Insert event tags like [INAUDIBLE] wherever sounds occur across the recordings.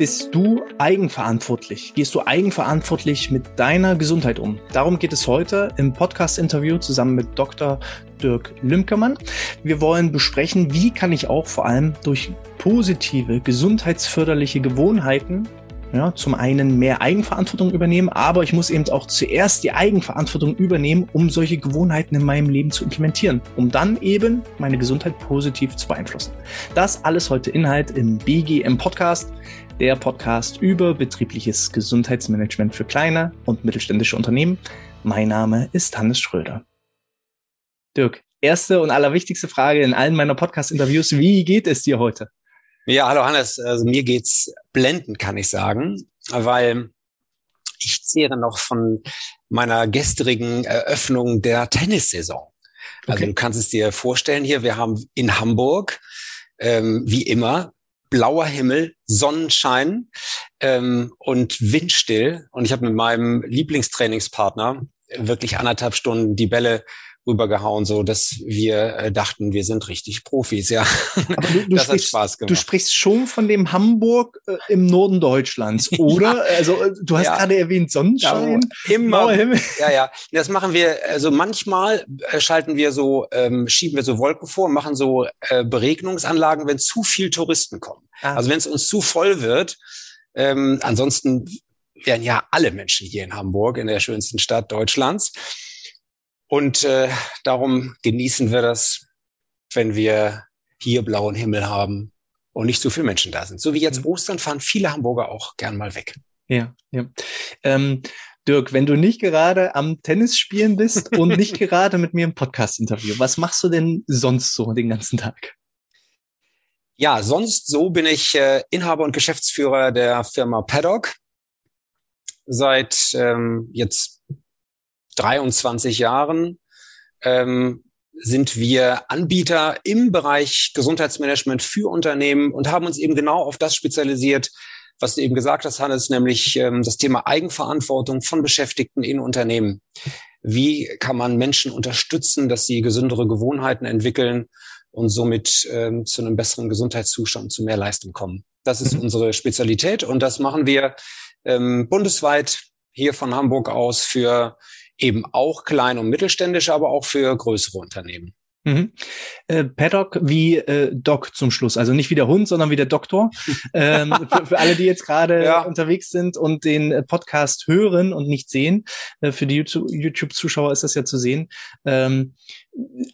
Bist du eigenverantwortlich? Gehst du eigenverantwortlich mit deiner Gesundheit um? Darum geht es heute im Podcast-Interview zusammen mit Dr. Dirk Lümkermann. Wir wollen besprechen, wie kann ich auch vor allem durch positive, gesundheitsförderliche Gewohnheiten ja, zum einen mehr Eigenverantwortung übernehmen, aber ich muss eben auch zuerst die Eigenverantwortung übernehmen, um solche Gewohnheiten in meinem Leben zu implementieren, um dann eben meine Gesundheit positiv zu beeinflussen. Das alles heute Inhalt im BGM Podcast, der Podcast über betriebliches Gesundheitsmanagement für kleine und mittelständische Unternehmen. Mein Name ist Hannes Schröder. Dirk, erste und allerwichtigste Frage in allen meiner Podcast-Interviews. Wie geht es dir heute? Ja, hallo Hannes. Also mir geht's blendend, kann ich sagen, weil ich zehre noch von meiner gestrigen Eröffnung der Tennissaison. Also okay. du kannst es dir vorstellen hier, wir haben in Hamburg, ähm, wie immer, blauer Himmel, Sonnenschein ähm, und windstill. Und ich habe mit meinem Lieblingstrainingspartner wirklich anderthalb Stunden die Bälle rübergehauen, so dass wir äh, dachten, wir sind richtig Profis, ja. Aber du, du, [LAUGHS] das sprichst, hat Spaß gemacht. du sprichst schon von dem Hamburg äh, im Norden Deutschlands, [LAUGHS] oder? ja. Also äh, du hast ja. gerade erwähnt Sonnenschein. Ja, immer. [LAUGHS] Ja, ja. Das machen wir, also manchmal äh, schalten wir so, ähm, schieben wir so Wolken vor und machen so äh, Beregnungsanlagen, wenn zu viel Touristen kommen. Ah. Also wenn es uns zu voll wird, ähm, ansonsten wären ja alle Menschen hier in Hamburg, in der schönsten Stadt Deutschlands. Und äh, darum genießen wir das, wenn wir hier blauen Himmel haben und nicht so viele Menschen da sind. So wie jetzt mhm. Ostern fahren viele Hamburger auch gern mal weg. Ja, ja. Ähm, Dirk, wenn du nicht gerade am Tennis spielen bist [LAUGHS] und nicht gerade mit mir im Podcast-Interview, was machst du denn sonst so den ganzen Tag? Ja, sonst so bin ich äh, Inhaber und Geschäftsführer der Firma Paddock seit ähm, jetzt 23 Jahren ähm, sind wir Anbieter im Bereich Gesundheitsmanagement für Unternehmen und haben uns eben genau auf das spezialisiert, was du eben gesagt hast, Hannes, nämlich ähm, das Thema Eigenverantwortung von Beschäftigten in Unternehmen. Wie kann man Menschen unterstützen, dass sie gesündere Gewohnheiten entwickeln und somit ähm, zu einem besseren Gesundheitszustand, zu mehr Leistung kommen? Das ist mhm. unsere Spezialität und das machen wir ähm, bundesweit hier von Hamburg aus für eben auch klein- und mittelständische, aber auch für größere Unternehmen. Mhm. Äh, Paddock wie äh, Doc zum Schluss, also nicht wie der Hund, sondern wie der Doktor. [LAUGHS] ähm, für, für, alle, die jetzt gerade ja. unterwegs sind und den äh, Podcast hören und nicht sehen, äh, für die YouTube-Zuschauer ist das ja zu sehen. Ähm,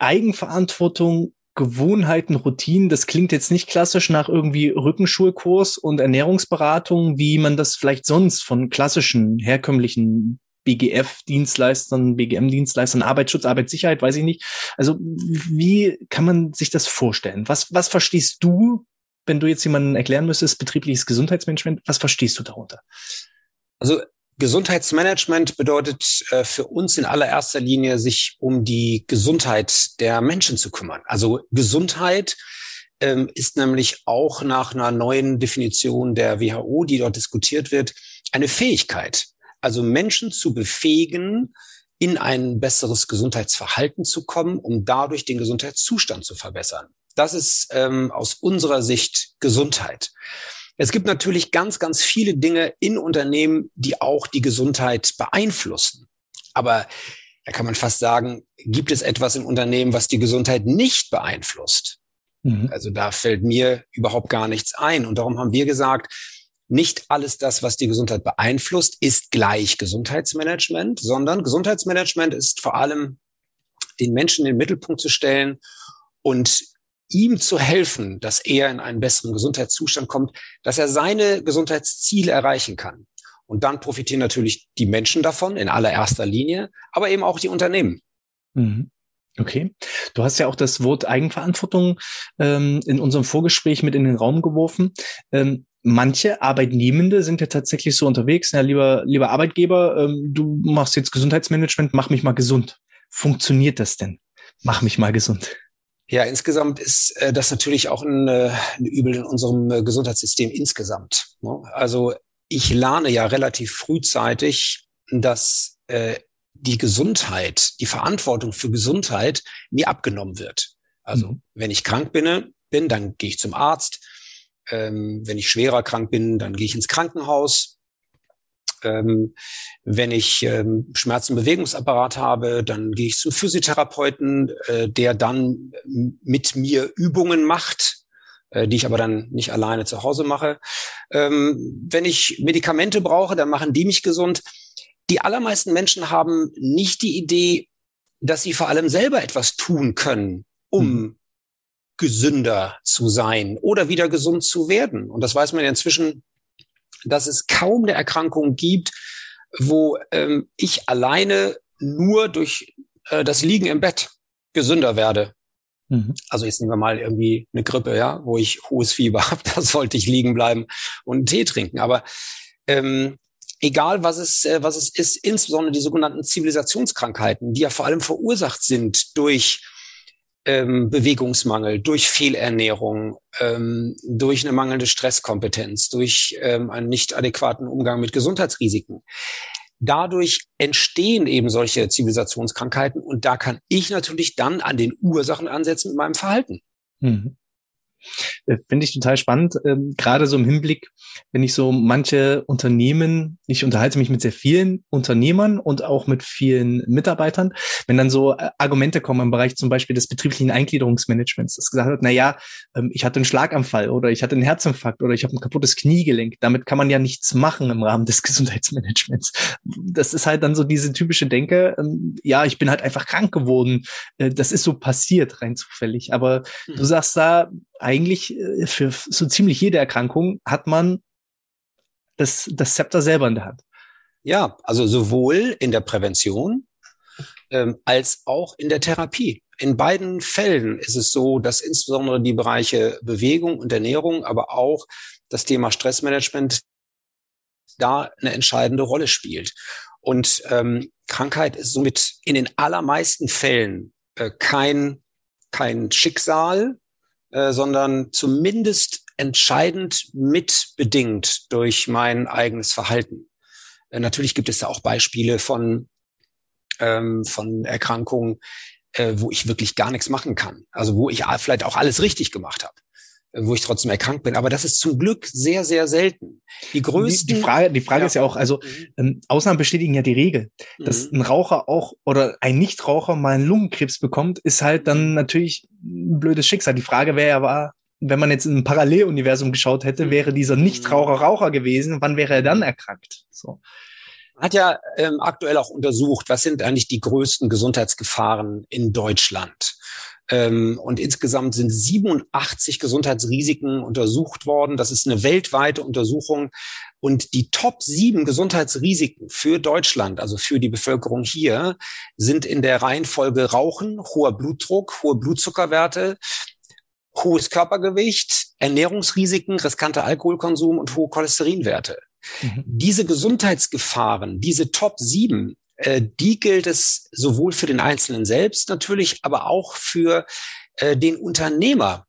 Eigenverantwortung Gewohnheiten, Routinen, das klingt jetzt nicht klassisch nach irgendwie Rückenschulkurs und Ernährungsberatung, wie man das vielleicht sonst von klassischen, herkömmlichen BGF-Dienstleistern, BGM-Dienstleistern, Arbeitsschutz, Arbeitssicherheit, weiß ich nicht. Also wie kann man sich das vorstellen? Was, was verstehst du, wenn du jetzt jemanden erklären müsstest, betriebliches Gesundheitsmanagement, was verstehst du darunter? Also Gesundheitsmanagement bedeutet äh, für uns in allererster Linie, sich um die Gesundheit der Menschen zu kümmern. Also Gesundheit ähm, ist nämlich auch nach einer neuen Definition der WHO, die dort diskutiert wird, eine Fähigkeit also Menschen zu befähigen, in ein besseres Gesundheitsverhalten zu kommen, um dadurch den Gesundheitszustand zu verbessern. Das ist ähm, aus unserer Sicht Gesundheit. Es gibt natürlich ganz, ganz viele Dinge in Unternehmen, die auch die Gesundheit beeinflussen. Aber da kann man fast sagen, gibt es etwas im Unternehmen, was die Gesundheit nicht beeinflusst? Mhm. Also da fällt mir überhaupt gar nichts ein. Und darum haben wir gesagt, nicht alles das, was die Gesundheit beeinflusst, ist gleich Gesundheitsmanagement, sondern Gesundheitsmanagement ist vor allem den Menschen in den Mittelpunkt zu stellen und ihm zu helfen, dass er in einen besseren Gesundheitszustand kommt, dass er seine Gesundheitsziele erreichen kann. Und dann profitieren natürlich die Menschen davon in allererster Linie, aber eben auch die Unternehmen. Mhm. Okay. Du hast ja auch das Wort Eigenverantwortung ähm, in unserem Vorgespräch mit in den Raum geworfen. Ähm, manche Arbeitnehmende sind ja tatsächlich so unterwegs, ja, lieber, lieber Arbeitgeber, ähm, du machst jetzt Gesundheitsmanagement, mach mich mal gesund. Funktioniert das denn? Mach mich mal gesund. Ja, insgesamt ist äh, das natürlich auch ein, äh, ein Übel in unserem äh, Gesundheitssystem insgesamt. Ne? Also ich lerne ja relativ frühzeitig, dass äh, die Gesundheit, die Verantwortung für Gesundheit mir abgenommen wird. Also mhm. wenn ich krank bin, bin, dann gehe ich zum Arzt Ähm, wenn ich schwerer krank bin, dann gehe ich ins Krankenhaus. Ähm, wenn ich ähm, Schmerzen im Bewegungsapparat habe, dann gehe ich zum Physiotherapeuten, äh, der dann mit mir Übungen macht, äh, die ich aber dann nicht alleine zu Hause mache. Ähm, wenn ich Medikamente brauche, dann machen die mich gesund. Die allermeisten Menschen haben nicht die Idee, dass sie vor allem selber etwas tun können, um mhm. Gesünder zu sein oder wieder gesund zu werden. Und das weiß man ja inzwischen, dass es kaum eine Erkrankung gibt, wo ähm, ich alleine nur durch äh, das Liegen im Bett gesünder werde. Mhm. Also jetzt nehmen wir mal irgendwie eine Grippe, ja, wo ich hohes Fieber habe, [LAUGHS] da sollte ich liegen bleiben und einen Tee trinken. Aber ähm, egal was es, äh, was es ist, insbesondere die sogenannten Zivilisationskrankheiten, die ja vor allem verursacht sind durch ähm, Bewegungsmangel, durch Fehlernährung, ähm, durch eine mangelnde Stresskompetenz, durch ähm, einen nicht adäquaten Umgang mit Gesundheitsrisiken. Dadurch entstehen eben solche Zivilisationskrankheiten und da kann ich natürlich dann an den Ursachen ansetzen mit meinem Verhalten. Mhm. Äh, finde ich total spannend, ähm, gerade so im Hinblick, wenn ich so manche Unternehmen, ich unterhalte mich mit sehr vielen Unternehmern und auch mit vielen Mitarbeitern, wenn dann so äh, Argumente kommen im Bereich zum Beispiel des betrieblichen Eingliederungsmanagements, das gesagt wird, na ja, ähm, ich hatte einen Schlaganfall oder ich hatte einen Herzinfarkt oder ich habe ein kaputtes Kniegelenk. Damit kann man ja nichts machen im Rahmen des [LAUGHS] Gesundheitsmanagements. Das ist halt dann so diese typische Denke, ähm, ja, ich bin halt einfach krank geworden. Äh, das ist so passiert, rein zufällig. Aber mhm. du sagst da, eigentlich äh, für so ziemlich jede Erkrankung hat man das, das Zepter selber in der Hand. Ja, also sowohl in der Prävention ähm, als auch in der Therapie. In beiden Fällen ist es so, dass insbesondere die Bereiche Bewegung und Ernährung, aber auch das Thema Stressmanagement da eine entscheidende Rolle spielt. Und ähm, Krankheit ist somit in den allermeisten Fällen äh, kein, kein Schicksal, äh, sondern zumindest entscheidend mitbedingt durch mein eigenes Verhalten. Äh, natürlich gibt es da auch Beispiele von, ähm, von Erkrankungen, äh, wo ich wirklich gar nichts machen kann. Also wo ich vielleicht auch alles richtig gemacht habe wo ich trotzdem erkrankt bin. Aber das ist zum Glück sehr, sehr selten. Die größten. Die, die Frage, die Frage ja. ist ja auch, also mhm. ähm, Ausnahmen bestätigen ja die Regel. Dass mhm. ein Raucher auch oder ein Nichtraucher mal einen Lungenkrebs bekommt, ist halt dann mhm. natürlich ein blödes Schicksal. Die Frage wäre ja, war, wenn man jetzt in ein Paralleluniversum geschaut hätte, mhm. wäre dieser Nichtraucher Raucher gewesen, wann wäre er dann erkrankt? So hat ja ähm, aktuell auch untersucht, was sind eigentlich die größten Gesundheitsgefahren in Deutschland. Ähm, und insgesamt sind 87 Gesundheitsrisiken untersucht worden. Das ist eine weltweite Untersuchung. Und die Top sieben Gesundheitsrisiken für Deutschland, also für die Bevölkerung hier, sind in der Reihenfolge Rauchen, hoher Blutdruck, hohe Blutzuckerwerte, hohes Körpergewicht, Ernährungsrisiken, riskanter Alkoholkonsum und hohe Cholesterinwerte. Mhm. Diese Gesundheitsgefahren, diese Top sieben, äh, die gilt es sowohl für den Einzelnen selbst natürlich, aber auch für äh, den Unternehmer,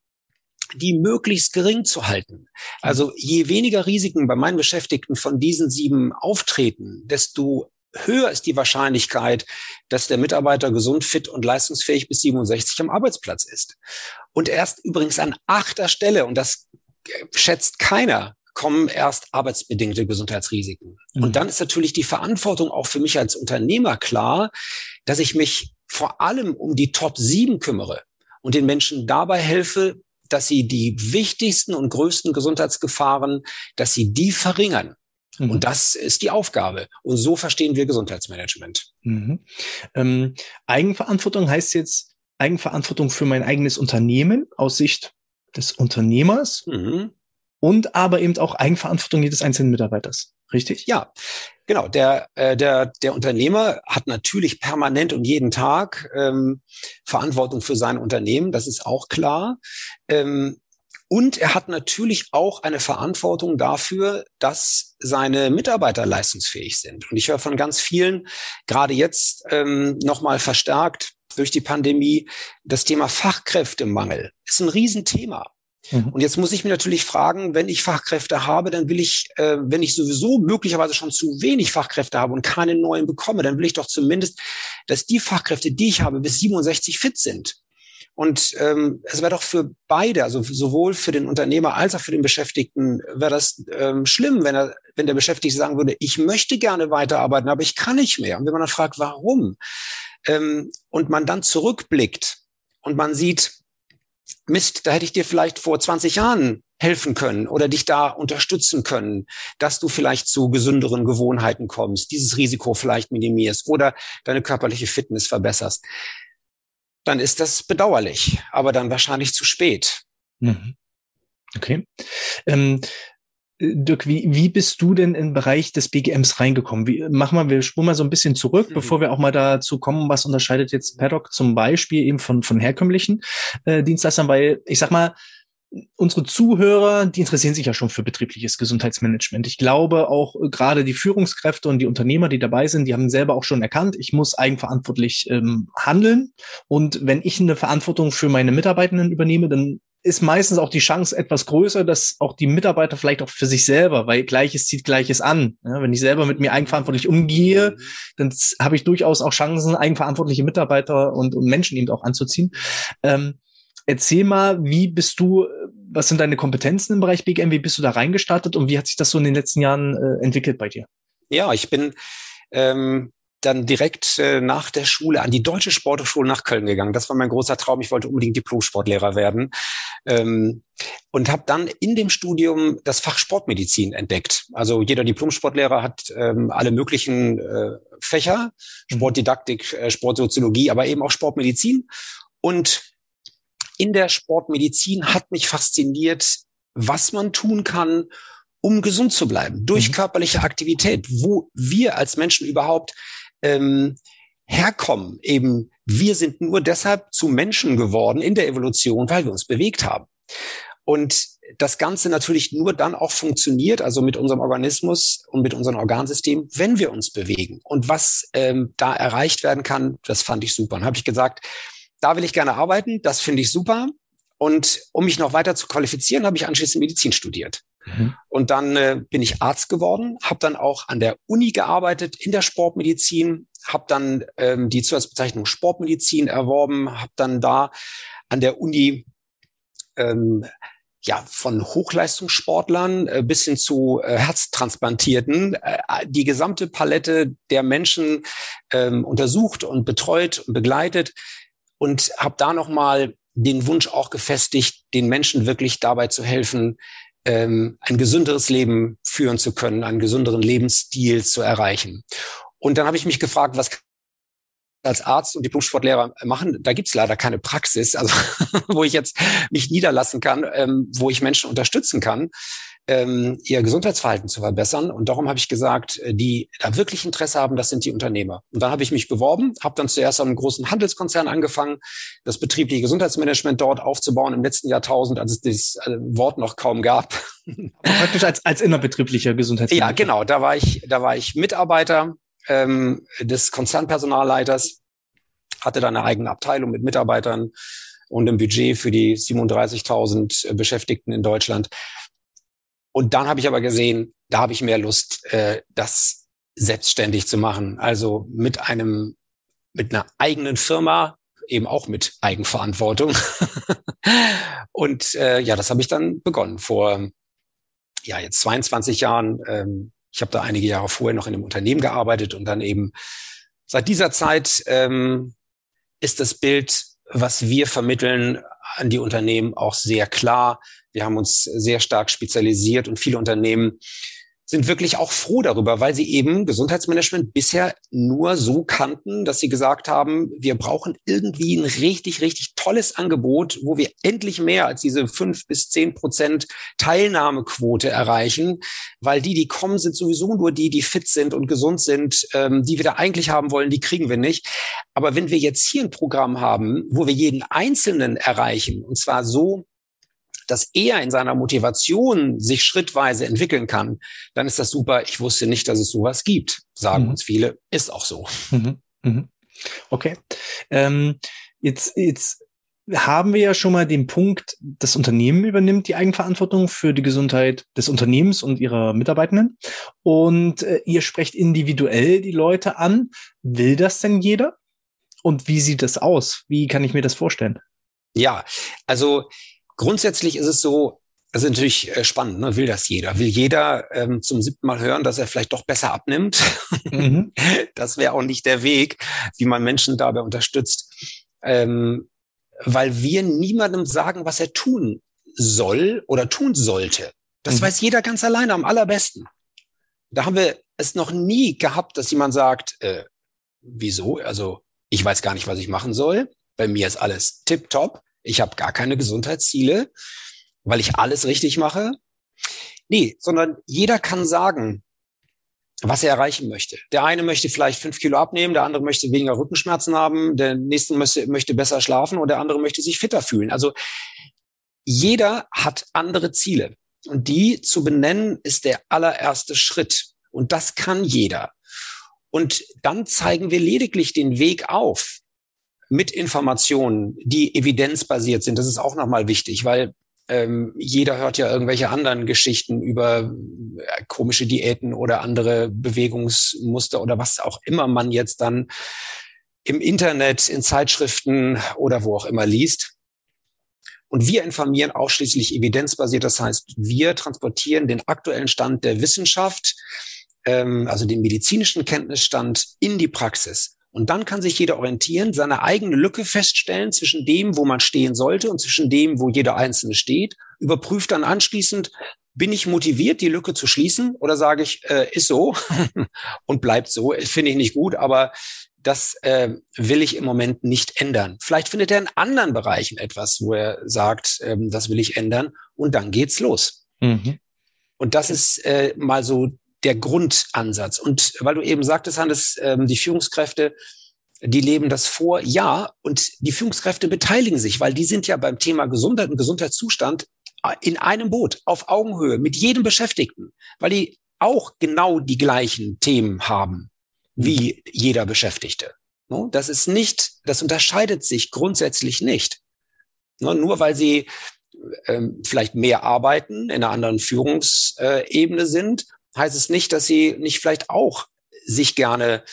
die möglichst gering zu halten. Also je weniger Risiken bei meinen Beschäftigten von diesen sieben auftreten, desto höher ist die Wahrscheinlichkeit, dass der Mitarbeiter gesund, fit und leistungsfähig bis 67 am Arbeitsplatz ist. Und erst übrigens an achter Stelle, und das schätzt keiner, kommen erst arbeitsbedingte Gesundheitsrisiken. Mhm. Und dann ist natürlich die Verantwortung auch für mich als Unternehmer klar, dass ich mich vor allem um die Top 7 kümmere und den Menschen dabei helfe, dass sie die wichtigsten und größten Gesundheitsgefahren, dass sie die verringern. Mhm. Und das ist die Aufgabe. Und so verstehen wir Gesundheitsmanagement. Mhm. Ähm, Eigenverantwortung heißt jetzt Eigenverantwortung für mein eigenes Unternehmen aus Sicht des Unternehmers. Mhm und aber eben auch Eigenverantwortung jedes einzelnen Mitarbeiters. Richtig? Ja, genau. Der, äh, der, der Unternehmer hat natürlich permanent und jeden Tag ähm, Verantwortung für sein Unternehmen, das ist auch klar. Ähm, und er hat natürlich auch eine Verantwortung dafür, dass seine Mitarbeiter leistungsfähig sind. Und ich höre von ganz vielen, gerade jetzt ähm, nochmal verstärkt durch die Pandemie, das Thema Fachkräftemangel ist ein Riesenthema. Mhm. Und jetzt muss ich mir natürlich fragen, wenn ich Fachkräfte habe, dann will ich, äh, wenn ich sowieso möglicherweise schon zu wenig Fachkräfte habe und keine neuen bekomme, dann will ich doch zumindest, dass die Fachkräfte, die ich habe, bis 67 fit sind. Und ähm, es wäre doch für beide, also sowohl für den Unternehmer als auch für den Beschäftigten, wäre das ähm, schlimm, wenn er, wenn der Beschäftigte sagen würde, ich möchte gerne weiterarbeiten, aber ich kann nicht mehr. Und wenn man dann fragt, warum, ähm, und man dann zurückblickt und man sieht, Mist, da hätte ich dir vielleicht vor 20 Jahren helfen können oder dich da unterstützen können, dass du vielleicht zu gesünderen Gewohnheiten kommst, dieses Risiko vielleicht minimierst oder deine körperliche Fitness verbesserst dann ist das bedauerlich, aber dann wahrscheinlich zu spät. Mhm. Okay. Ähm, Dirk, wie, wie bist du denn im Bereich des BGMs reingekommen? Wie, mach mal, wir spulen mal so ein bisschen zurück, mhm. bevor wir auch mal dazu kommen, was unterscheidet jetzt Paddock zum Beispiel eben von, von herkömmlichen äh, Dienstleistern, weil ich sag mal, unsere Zuhörer, die interessieren sich ja schon für betriebliches Gesundheitsmanagement. Ich glaube auch äh, gerade die Führungskräfte und die Unternehmer, die dabei sind, die haben selber auch schon erkannt, ich muss eigenverantwortlich ähm, handeln. Und wenn ich eine Verantwortung für meine Mitarbeitenden übernehme, dann ist meistens auch die Chance etwas größer, dass auch die Mitarbeiter vielleicht auch für sich selber, weil Gleiches zieht Gleiches an. Ja, wenn ich selber mit mir eigenverantwortlich umgehe, dann habe ich durchaus auch Chancen, eigenverantwortliche Mitarbeiter und, und Menschen eben auch anzuziehen. Ähm, Erzähl mal, wie bist du, was sind deine Kompetenzen im Bereich BGM, wie bist du da reingestartet und wie hat sich das so in den letzten Jahren äh, entwickelt bei dir? Ja, ich bin ähm, dann direkt äh, nach der Schule an die Deutsche Sporthochschule nach Köln gegangen. Das war mein großer Traum. Ich wollte unbedingt Diplom-Sportlehrer werden. Ähm, und habe dann in dem Studium das Fach Sportmedizin entdeckt. Also jeder Diplom-Sportlehrer hat ähm, alle möglichen äh, Fächer, mhm. Sportdidaktik, äh, Sportsoziologie, aber eben auch Sportmedizin. Und in der Sportmedizin hat mich fasziniert, was man tun kann, um gesund zu bleiben durch mhm. körperliche Aktivität, wo wir als Menschen überhaupt ähm, herkommen. Eben, wir sind nur deshalb zu Menschen geworden in der Evolution, weil wir uns bewegt haben. Und das Ganze natürlich nur dann auch funktioniert, also mit unserem Organismus und mit unserem Organsystem, wenn wir uns bewegen. Und was ähm, da erreicht werden kann, das fand ich super. Und habe ich gesagt, da will ich gerne arbeiten, das finde ich super. Und um mich noch weiter zu qualifizieren, habe ich anschließend Medizin studiert. Mhm. Und dann äh, bin ich Arzt geworden, habe dann auch an der Uni gearbeitet in der Sportmedizin, habe dann ähm, die Zusatzbezeichnung Sportmedizin erworben, habe dann da an der Uni ähm, ja, von Hochleistungssportlern äh, bis hin zu äh, Herztransplantierten äh, die gesamte Palette der Menschen ähm, untersucht und betreut und begleitet, und habe da nochmal den Wunsch auch gefestigt, den Menschen wirklich dabei zu helfen, ähm, ein gesünderes Leben führen zu können, einen gesünderen Lebensstil zu erreichen. Und dann habe ich mich gefragt, was als Arzt und Diplomsportlehrer machen, da gibt's leider keine Praxis, also [LAUGHS] wo ich jetzt mich niederlassen kann, ähm, wo ich Menschen unterstützen kann ähm, ihr Gesundheitsverhalten zu verbessern. Und darum habe ich gesagt, äh, die da wirklich Interesse haben, das sind die Unternehmer. Und dann habe ich mich beworben, habe dann zuerst an einem großen Handelskonzern angefangen, das betriebliche Gesundheitsmanagement dort aufzubauen im letzten Jahrtausend, als es dieses äh, Wort noch kaum gab. [LAUGHS] Praktisch als, als innerbetrieblicher Gesundheitsmanagement. Ja, genau. Da war ich, da war ich Mitarbeiter ähm, des Konzernpersonalleiters, hatte da eine eigene Abteilung mit Mitarbeitern und ein Budget für die 37.000 Beschäftigten in Deutschland. Und dann habe ich aber gesehen, da habe ich mehr Lust, äh, das selbstständig zu machen. Also mit einem, mit einer eigenen Firma, eben auch mit Eigenverantwortung. [LAUGHS] und äh, ja, das habe ich dann begonnen vor ja jetzt 22 Jahren. Ähm, ich habe da einige Jahre vorher noch in einem Unternehmen gearbeitet und dann eben seit dieser Zeit ähm, ist das Bild, was wir vermitteln an die Unternehmen auch sehr klar. Wir haben uns sehr stark spezialisiert und viele Unternehmen sind wirklich auch froh darüber, weil sie eben Gesundheitsmanagement bisher nur so kannten, dass sie gesagt haben, wir brauchen irgendwie ein richtig, richtig tolles Angebot, wo wir endlich mehr als diese fünf bis zehn Prozent Teilnahmequote erreichen, weil die, die kommen, sind sowieso nur die, die fit sind und gesund sind, ähm, die wir da eigentlich haben wollen, die kriegen wir nicht. Aber wenn wir jetzt hier ein Programm haben, wo wir jeden Einzelnen erreichen, und zwar so, dass er in seiner Motivation sich schrittweise entwickeln kann, dann ist das super. Ich wusste nicht, dass es sowas gibt, sagen mhm. uns viele. Ist auch so. Mhm. Mhm. Okay. Ähm, jetzt, jetzt haben wir ja schon mal den Punkt, das Unternehmen übernimmt die Eigenverantwortung für die Gesundheit des Unternehmens und ihrer Mitarbeitenden. Und äh, ihr sprecht individuell die Leute an. Will das denn jeder? Und wie sieht das aus? Wie kann ich mir das vorstellen? Ja, also grundsätzlich ist es so, das ist natürlich äh, spannend, ne? will das jeder? Will jeder ähm, zum siebten Mal hören, dass er vielleicht doch besser abnimmt? Mhm. [LAUGHS] Das wäre auch nicht der Weg, wie man Menschen dabei unterstützt. Ähm, weil wir niemandem sagen, was er tun soll oder tun sollte. Das mhm. weiß jeder ganz alleine am allerbesten. Da haben wir es noch nie gehabt, dass jemand sagt, äh, wieso? Also ich weiß gar nicht, was ich machen soll. Bei mir ist alles tipptopp. Ich habe gar keine Gesundheitsziele weil ich alles richtig mache. Nee, sondern jeder kann sagen, was er erreichen möchte. Der eine möchte vielleicht fünf Kilo abnehmen, der andere möchte weniger Rückenschmerzen haben, der nächste möchte, möchte besser schlafen und der andere möchte sich fitter fühlen. Also jeder hat andere Ziele. Und die zu benennen ist der allererste Schritt. Und das kann jeder. Und dann zeigen wir lediglich den Weg auf mit Informationen, die evidenzbasiert sind. Das ist auch nochmal wichtig, weil ähm, jeder hört ja irgendwelche anderen Geschichten über äh, komische Diäten oder andere Bewegungsmuster oder was auch immer man jetzt dann im Internet, in Zeitschriften oder wo auch immer liest. Und wir informieren ausschließlich evidenzbasiert. Das heißt, wir transportieren den aktuellen Stand der Wissenschaft, ähm, also den medizinischen Kenntnisstand in die Praxis. Und dann kann sich jeder orientieren, seine eigene Lücke feststellen zwischen dem, wo man stehen sollte und zwischen dem, wo jeder Einzelne steht, überprüft dann anschließend, bin ich motiviert, die Lücke zu schließen oder sage ich, äh, ist so [LAUGHS] und bleibt so, finde ich nicht gut, aber das äh, will ich im Moment nicht ändern. Vielleicht findet er in anderen Bereichen etwas, wo er sagt, ähm, das will ich ändern und dann geht's los. Mhm. Und das ist äh, mal so der Grundansatz. Und weil du eben sagtest, Hannes, ähm, die Führungskräfte, die leben das vor, ja, und die Führungskräfte beteiligen sich, weil die sind ja beim Thema Gesundheit und Gesundheitszustand äh, in einem Boot, auf Augenhöhe, mit jedem Beschäftigten, weil die auch genau die gleichen Themen haben wie jeder Beschäftigte. Das ist nicht, das unterscheidet sich grundsätzlich nicht. Nur weil sie ähm, vielleicht mehr arbeiten, in einer anderen Führungsebene sind heißt es nicht, dass sie nicht vielleicht auch sich gerne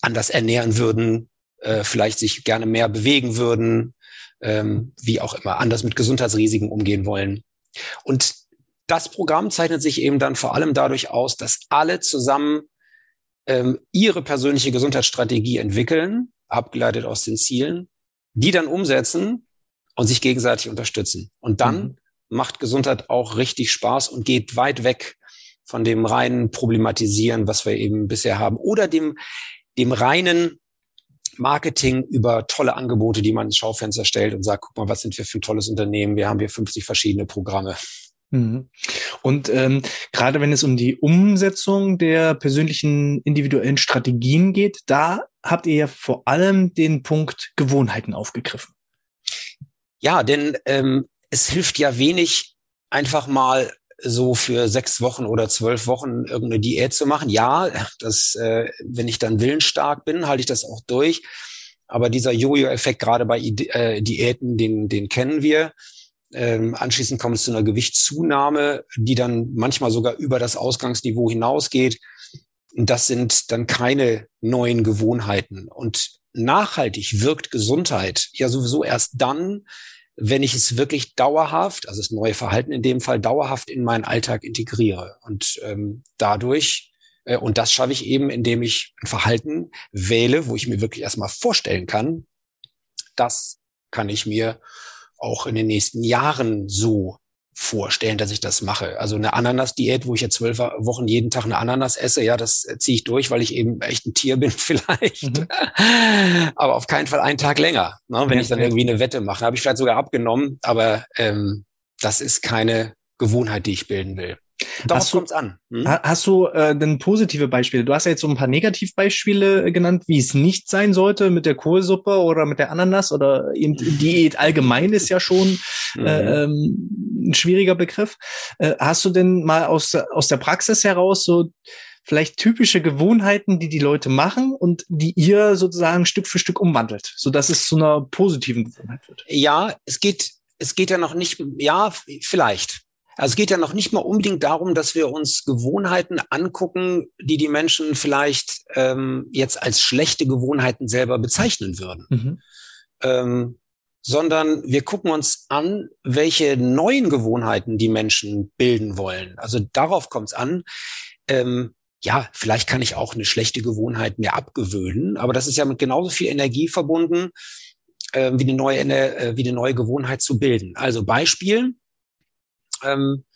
anders ernähren würden, äh, vielleicht sich gerne mehr bewegen würden, ähm, wie auch immer, anders mit Gesundheitsrisiken umgehen wollen. Und das Programm zeichnet sich eben dann vor allem dadurch aus, dass alle zusammen ähm, ihre persönliche Gesundheitsstrategie entwickeln, abgeleitet aus den Zielen, die dann umsetzen und sich gegenseitig unterstützen. Und dann mhm. macht Gesundheit auch richtig Spaß und geht weit weg von dem reinen Problematisieren, was wir eben bisher haben, oder dem, dem reinen Marketing über tolle Angebote, die man ins Schaufenster stellt und sagt, guck mal, was sind wir für ein tolles Unternehmen? Wir haben hier 50 verschiedene Programme. Mhm. Und ähm, gerade wenn es um die Umsetzung der persönlichen individuellen Strategien geht, da habt ihr ja vor allem den Punkt Gewohnheiten aufgegriffen. Ja, denn ähm, es hilft ja wenig, einfach mal so für sechs Wochen oder zwölf Wochen irgendeine Diät zu machen. Ja, das, äh, wenn ich dann willensstark bin, halte ich das auch durch. Aber dieser Jojo-Effekt gerade bei äh, Diäten, den, den kennen wir. Ähm, anschließend kommt es zu einer Gewichtszunahme, die dann manchmal sogar über das Ausgangsniveau hinausgeht. Und das sind dann keine neuen Gewohnheiten. Und nachhaltig wirkt Gesundheit ja sowieso erst dann, wenn ich es wirklich dauerhaft, also das neue Verhalten in dem Fall dauerhaft in meinen Alltag integriere. Und ähm, dadurch, äh, und das schaffe ich eben, indem ich ein Verhalten wähle, wo ich mir wirklich erstmal vorstellen kann, das kann ich mir auch in den nächsten Jahren so vorstellen, dass ich das mache. Also eine Ananas-Diät, wo ich jetzt zwölf Wochen jeden Tag eine Ananas esse, ja, das ziehe ich durch, weil ich eben echt ein Tier [LAUGHS] bin vielleicht. Mhm. aber auf keinen Fall einen Tag länger. Ne? Wenn ja, ich dann irgendwie eine Wette mache, habe ich vielleicht sogar abgenommen, aber ähm, das ist keine Gewohnheit, die ich bilden will. Darauf kommt an. Hm? Hast du äh, denn positive Beispiele? Du hast ja jetzt so ein paar Negativbeispiele äh, genannt, wie es nicht sein sollte mit der Kohlsuppe oder mit der Ananas oder eben Diät allgemein ist ja schon mhm. äh, ähm, ein schwieriger Begriff. Äh, hast du denn mal aus, aus der Praxis heraus so vielleicht typische Gewohnheiten, die die Leute machen und die ihr sozusagen Stück für Stück umwandelt, so dass es zu einer positiven Gewohnheit wird? Ja, es geht, es geht ja noch nicht, ja, vielleicht. Also es geht ja noch nicht mal unbedingt darum, dass wir uns Gewohnheiten angucken, die die Menschen vielleicht ähm, jetzt als schlechte Gewohnheiten selber bezeichnen würden. Mhm. Ähm, sondern wir gucken uns an, welche neuen Gewohnheiten die Menschen bilden wollen. Also darauf kommt es an. Ähm, ja, vielleicht kann ich auch eine schlechte Gewohnheit mir abgewöhnen, aber das ist ja mit genauso viel Energie verbunden, äh, wie, eine neue, äh, wie eine neue Gewohnheit zu bilden. Also Beispiel ähm,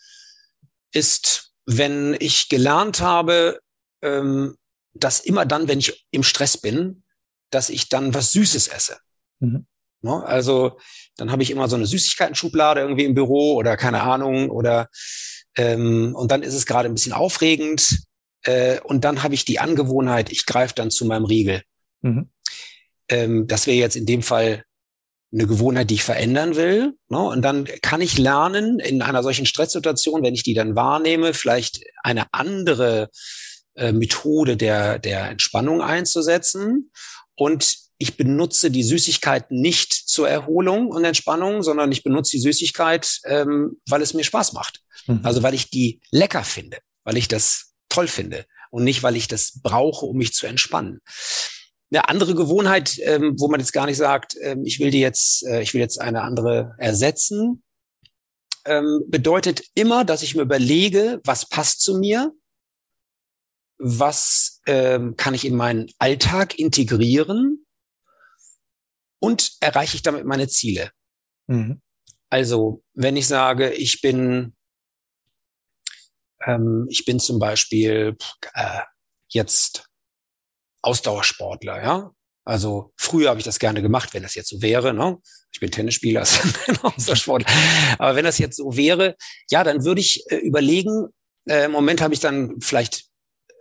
ist, wenn ich gelernt habe, ähm, dass immer dann, wenn ich im Stress bin, dass ich dann was Süßes esse. Mhm. No, also dann habe ich immer so eine Süßigkeiten-Schublade irgendwie im Büro oder keine Ahnung oder ähm, und dann ist es gerade ein bisschen aufregend äh, und dann habe ich die Angewohnheit, ich greife dann zu meinem Riegel. Mhm. Ähm, das wäre jetzt in dem Fall eine Gewohnheit, die ich verändern will. Ne? Und dann kann ich lernen, in einer solchen Stresssituation, wenn ich die dann wahrnehme, vielleicht eine andere äh, Methode der, der Entspannung einzusetzen. Und ich benutze die Süßigkeit nicht zur Erholung und Entspannung, sondern ich benutze die Süßigkeit, ähm, weil es mir Spaß macht. Mhm. Also weil ich die lecker finde, weil ich das toll finde und nicht, weil ich das brauche, um mich zu entspannen. Eine andere Gewohnheit, ähm, wo man jetzt gar nicht sagt, ähm, ich will die jetzt, äh, ich will jetzt eine andere ersetzen, ähm, bedeutet immer, dass ich mir überlege, was passt zu mir, was ähm, kann ich in meinen Alltag integrieren und erreiche ich damit meine Ziele. Mhm. Also, wenn ich sage, ich bin ähm, ich bin zum Beispiel äh, jetzt Ausdauersportler, ja. Also früher habe ich das gerne gemacht, wenn das jetzt so wäre. Ne? Ich bin Tennisspieler, [LAUGHS] Ausdauersportler. Aber wenn das jetzt so wäre, ja, dann würde ich äh, überlegen. Äh, Im Moment habe ich dann vielleicht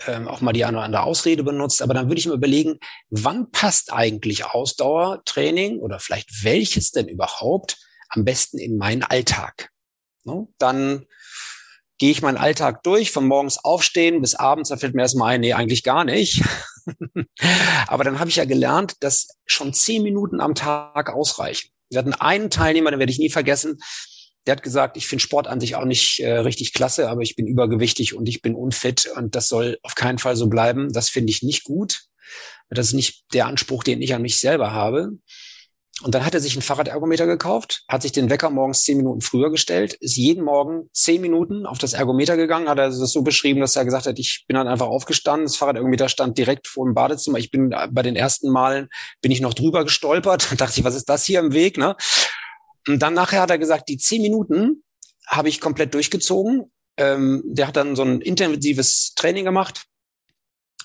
ähm, auch mal die eine oder andere Ausrede benutzt, aber dann würde ich mir überlegen, wann passt eigentlich Ausdauertraining oder vielleicht welches denn überhaupt am besten in meinen Alltag? Ne? Dann gehe ich meinen Alltag durch, von morgens aufstehen bis abends, da fällt mir erstmal ein, nee, eigentlich gar nicht. [LAUGHS] Aber dann habe ich ja gelernt, dass schon zehn Minuten am Tag ausreichen. Wir hatten einen Teilnehmer, den werde ich nie vergessen, der hat gesagt, ich finde Sport an sich auch nicht äh, richtig klasse, aber ich bin übergewichtig und ich bin unfit und das soll auf keinen Fall so bleiben. Das finde ich nicht gut. Das ist nicht der Anspruch, den ich an mich selber habe. Und dann hat er sich ein Fahrradergometer gekauft, hat sich den Wecker morgens zehn Minuten früher gestellt, ist jeden Morgen zehn Minuten auf das Ergometer gegangen, hat er das so beschrieben, dass er gesagt hat, ich bin dann einfach aufgestanden, das Fahrradergometer stand direkt vor dem Badezimmer. Ich bin bei den ersten Malen, bin ich noch drüber gestolpert, [LAUGHS] dachte ich, was ist das hier im Weg, ne? Und dann nachher hat er gesagt, die zehn Minuten habe ich komplett durchgezogen. Ähm, der hat dann so ein intensives Training gemacht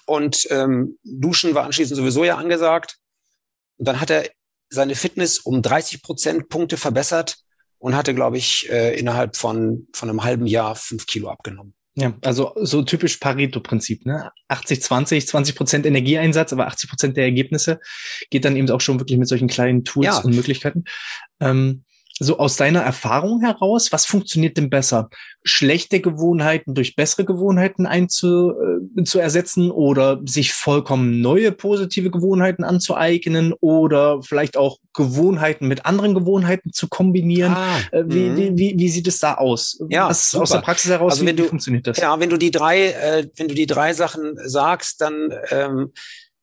und ähm, Duschen war anschließend sowieso ja angesagt. Und dann hat er seine Fitness um 30 Prozent Punkte verbessert und hatte, glaube ich, äh, innerhalb von, von einem halben Jahr fünf Kilo abgenommen. Ja, also so typisch Pareto-Prinzip, ne? 80, 20, 20 Prozent Energieeinsatz, aber 80 Prozent der Ergebnisse geht dann eben auch schon wirklich mit solchen kleinen Tools ja. und Möglichkeiten. Ähm, so aus deiner Erfahrung heraus, was funktioniert denn besser? Schlechte Gewohnheiten durch bessere Gewohnheiten einzu, äh, zu ersetzen oder sich vollkommen neue positive Gewohnheiten anzueignen oder vielleicht auch Gewohnheiten mit anderen Gewohnheiten zu kombinieren? Ah, äh, wie, mhm. wie, wie, wie sieht es da aus? Ja, was aus der Praxis heraus, also wenn wie, du, funktioniert das? Ja, wenn du die drei, äh, wenn du die drei Sachen sagst, dann ähm,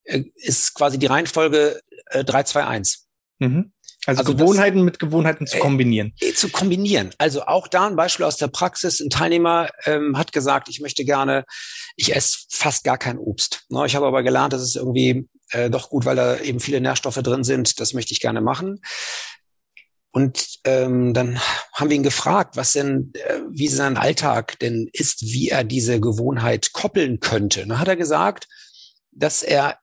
äh, ist quasi die Reihenfolge äh, 3, 2, 1. Mhm. Also, also Gewohnheiten das, mit Gewohnheiten zu äh, kombinieren. Äh, zu kombinieren. Also auch da ein Beispiel aus der Praxis. Ein Teilnehmer ähm, hat gesagt, ich möchte gerne, ich esse fast gar kein Obst. Ne, ich habe aber gelernt, das ist irgendwie äh, doch gut, weil da eben viele Nährstoffe drin sind. Das möchte ich gerne machen. Und ähm, dann haben wir ihn gefragt, was denn, äh, wie sein Alltag denn ist, wie er diese Gewohnheit koppeln könnte. dann hat er gesagt, dass er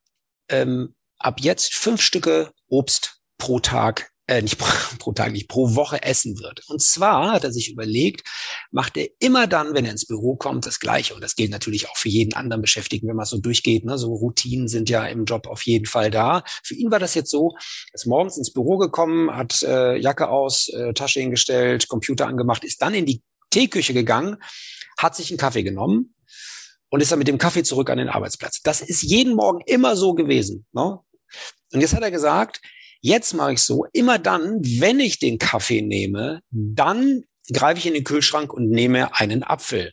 ähm, ab jetzt fünf Stücke Obst pro Tag äh, nicht pro, [LAUGHS] pro Tag, nicht pro Woche essen wird. Und zwar hat er sich überlegt, macht er immer dann, wenn er ins Büro kommt, das Gleiche. Und das gilt natürlich auch für jeden anderen Beschäftigten, wenn man so durchgeht. Ne? So Routinen sind ja im Job auf jeden Fall da. Für ihn war das jetzt so, er ist morgens ins Büro gekommen, hat äh, Jacke aus, äh, Tasche hingestellt, Computer angemacht, ist dann in die Teeküche gegangen, hat sich einen Kaffee genommen und ist dann mit dem Kaffee zurück an den Arbeitsplatz. Das ist jeden Morgen immer so gewesen. Ne? Und jetzt hat er gesagt, Jetzt mache ich so, immer dann, wenn ich den Kaffee nehme, dann greife ich in den Kühlschrank und nehme einen Apfel.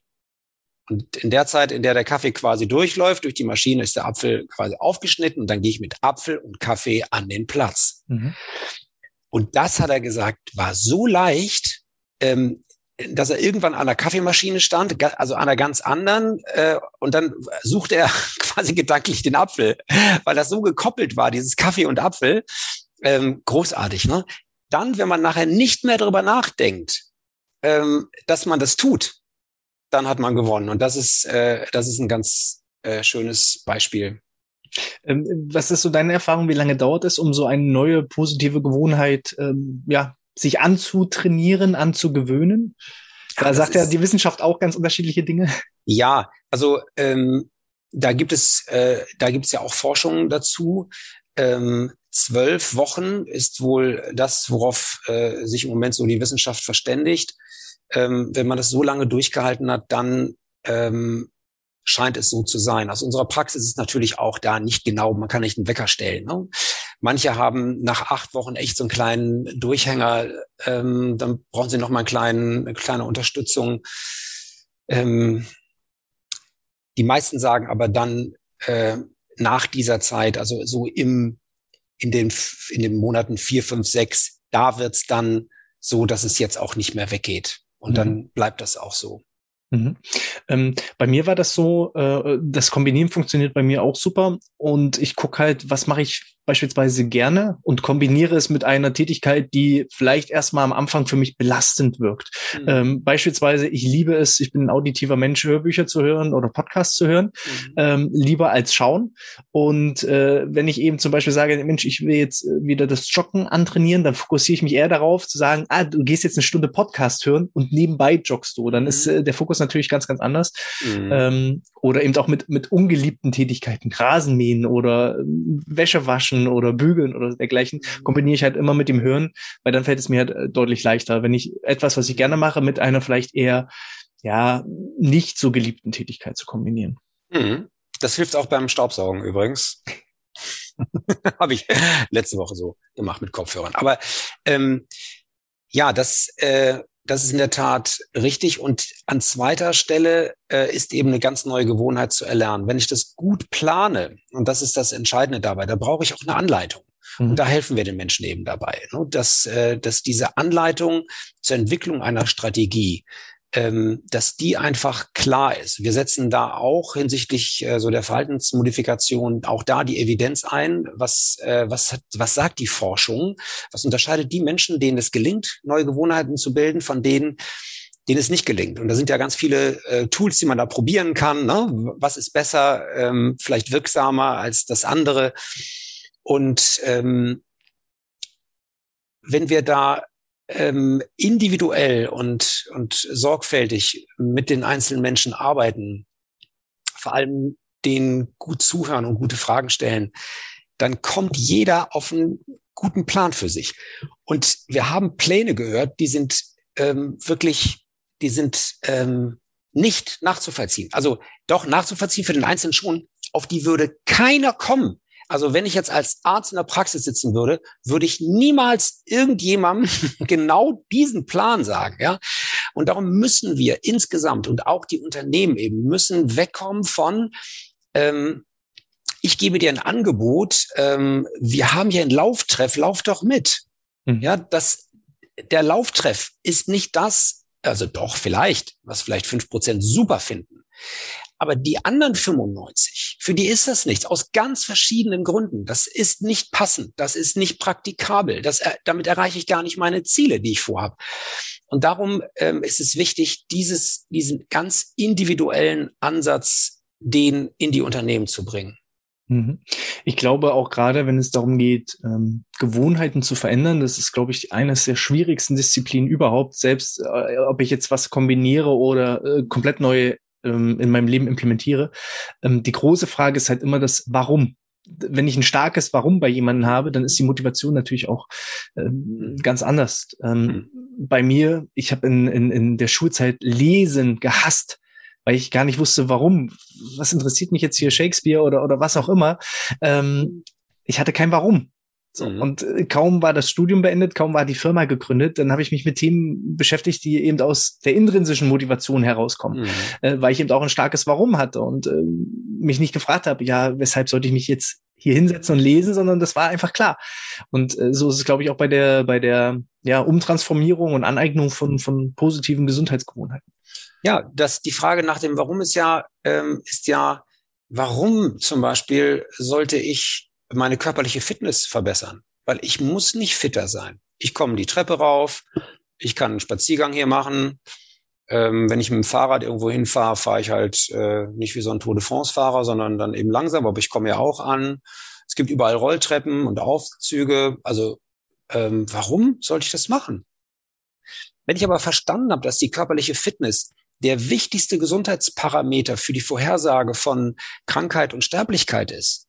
Und in der Zeit, in der der Kaffee quasi durchläuft, durch die Maschine ist der Apfel quasi aufgeschnitten und dann gehe ich mit Apfel und Kaffee an den Platz. Mhm. Und das hat er gesagt, war so leicht, ähm, dass er irgendwann an der Kaffeemaschine stand, also an einer ganz anderen, äh, und dann suchte er [LAUGHS] quasi gedanklich den Apfel, weil das so gekoppelt war, dieses Kaffee und Apfel. Ähm, großartig, ne? Dann, wenn man nachher nicht mehr darüber nachdenkt, ähm, dass man das tut, dann hat man gewonnen. Und das ist, äh, das ist ein ganz äh, schönes Beispiel. Ähm, was ist so deine Erfahrung? Wie lange dauert es, um so eine neue positive Gewohnheit ähm, ja, sich anzutrainieren, anzugewöhnen? Da ja, sagt ja die Wissenschaft auch ganz unterschiedliche Dinge. Ja, also ähm, da gibt es, äh, da gibt es ja auch Forschungen dazu. Ähm, zwölf Wochen ist wohl das, worauf äh, sich im Moment so die Wissenschaft verständigt. Ähm, wenn man das so lange durchgehalten hat, dann ähm, scheint es so zu sein. Aus unserer Praxis ist natürlich auch da nicht genau, man kann nicht einen Wecker stellen. Ne? Manche haben nach acht Wochen echt so einen kleinen Durchhänger, ähm, dann brauchen sie noch mal einen kleinen, eine kleine Unterstützung. Ähm, die meisten sagen aber dann äh, nach dieser Zeit, also so im in den in den Monaten vier, fünf, sechs, da wird's dann so, dass es jetzt auch nicht mehr weggeht. Und mhm. dann bleibt das auch so. Mhm. Ähm, bei mir war das so, äh, das Kombinieren funktioniert bei mir auch super und ich gucke halt, was mache ich beispielsweise gerne und kombiniere es mit einer Tätigkeit, die vielleicht erstmal am Anfang für mich belastend wirkt. Mhm. Ähm, beispielsweise, ich liebe es, ich bin ein auditiver Mensch, Hörbücher zu hören oder Podcasts zu hören, mhm. ähm, lieber als schauen. Und äh, wenn ich eben zum Beispiel sage, Mensch, ich will jetzt wieder das Joggen antrainieren, dann fokussiere ich mich eher darauf zu sagen, ah, du gehst jetzt eine Stunde Podcast hören und nebenbei joggst du. Dann mhm. ist äh, der Fokus natürlich ganz, ganz anders. Mhm. Ähm, oder eben auch mit, mit ungeliebten Tätigkeiten, Rasenmähen oder äh, Wäsche waschen oder bügeln oder dergleichen, mhm. kombiniere ich halt immer mit dem Hören, weil dann fällt es mir halt äh, deutlich leichter, wenn ich etwas, was ich gerne mache, mit einer vielleicht eher, ja, nicht so geliebten Tätigkeit zu kombinieren. Mhm. Das hilft auch beim Staubsaugen übrigens. [LAUGHS] Habe ich letzte Woche so gemacht mit Kopfhörern. Aber ähm, ja, das äh, das ist in der Tat richtig. Und an zweiter Stelle äh, ist eben eine ganz neue Gewohnheit zu erlernen. Wenn ich das gut plane, und das ist das Entscheidende dabei, da brauche ich auch eine Anleitung. Und mhm. da helfen wir den Menschen eben dabei, ne? dass, äh, dass diese Anleitung zur Entwicklung einer Strategie ähm, dass die einfach klar ist. Wir setzen da auch hinsichtlich äh, so der Verhaltensmodifikation auch da die Evidenz ein. Was, äh, was, hat, was sagt die Forschung? Was unterscheidet die Menschen, denen es gelingt, neue Gewohnheiten zu bilden, von denen, denen es nicht gelingt. Und da sind ja ganz viele äh, Tools, die man da probieren kann. Ne? Was ist besser, ähm, vielleicht wirksamer als das andere? Und ähm, wenn wir da ähm, individuell und, und sorgfältig mit den einzelnen Menschen arbeiten, vor allem denen gut zuhören und gute Fragen stellen, dann kommt jeder auf einen guten Plan für sich. Und wir haben Pläne gehört, die sind ähm, wirklich, die sind ähm, nicht nachzuvollziehen. Also doch nachzuvollziehen für den Einzelnen schon, auf die würde keiner kommen, also wenn ich jetzt als Arzt in der Praxis sitzen würde, würde ich niemals irgendjemandem [LAUGHS] genau diesen Plan sagen, ja. Und darum müssen wir insgesamt und auch die Unternehmen eben müssen wegkommen von, ähm, ich gebe dir ein Angebot, ähm, wir haben hier einen Lauftreff, lauf doch mit. Mhm. Ja, das, der Lauftreff ist nicht das, also doch vielleicht, was vielleicht fünf Prozent super finden. Aber die anderen 95, für die ist das nichts, aus ganz verschiedenen Gründen. Das ist nicht passend, das ist nicht praktikabel, das, damit erreiche ich gar nicht meine Ziele, die ich vorhabe. Und darum ähm, ist es wichtig, dieses, diesen ganz individuellen Ansatz, den in die Unternehmen zu bringen. Mhm. Ich glaube auch gerade, wenn es darum geht, ähm, Gewohnheiten zu verändern, das ist, glaube ich, eines der schwierigsten Disziplinen überhaupt. Selbst äh, ob ich jetzt was kombiniere oder äh, komplett neue ähm, in meinem Leben implementiere. Ähm, die große Frage ist halt immer das Warum. Wenn ich ein starkes Warum bei jemandem habe, dann ist die Motivation natürlich auch ähm, ganz anders. Ähm, mhm. Bei mir, ich habe in, in, in der Schulzeit Lesen gehasst weil ich gar nicht wusste, warum. Was interessiert mich jetzt hier Shakespeare oder, oder was auch immer? Ähm, ich hatte kein Warum. So, mhm. Und äh, kaum war das Studium beendet, kaum war die Firma gegründet, dann habe ich mich mit Themen beschäftigt, die eben aus der intrinsischen Motivation herauskommen, mhm. äh, weil ich eben auch ein starkes Warum hatte und äh, mich nicht gefragt habe, ja, weshalb sollte ich mich jetzt hier hinsetzen und lesen, sondern das war einfach klar. Und äh, so ist es, glaube ich, auch bei der, bei der ja, Umtransformierung und Aneignung von, von positiven Gesundheitsgewohnheiten. Ja, das, die Frage nach dem Warum ist ja, ähm, ist ja, warum zum Beispiel sollte ich meine körperliche Fitness verbessern? Weil ich muss nicht fitter sein. Ich komme die Treppe rauf, ich kann einen Spaziergang hier machen. Ähm, wenn ich mit dem Fahrrad irgendwo hinfahre, fahre ich halt äh, nicht wie so ein Tour de France-Fahrer, sondern dann eben langsam, aber ich komme ja auch an. Es gibt überall Rolltreppen und Aufzüge. Also ähm, warum sollte ich das machen? Wenn ich aber verstanden habe, dass die körperliche Fitness der wichtigste Gesundheitsparameter für die Vorhersage von Krankheit und Sterblichkeit ist,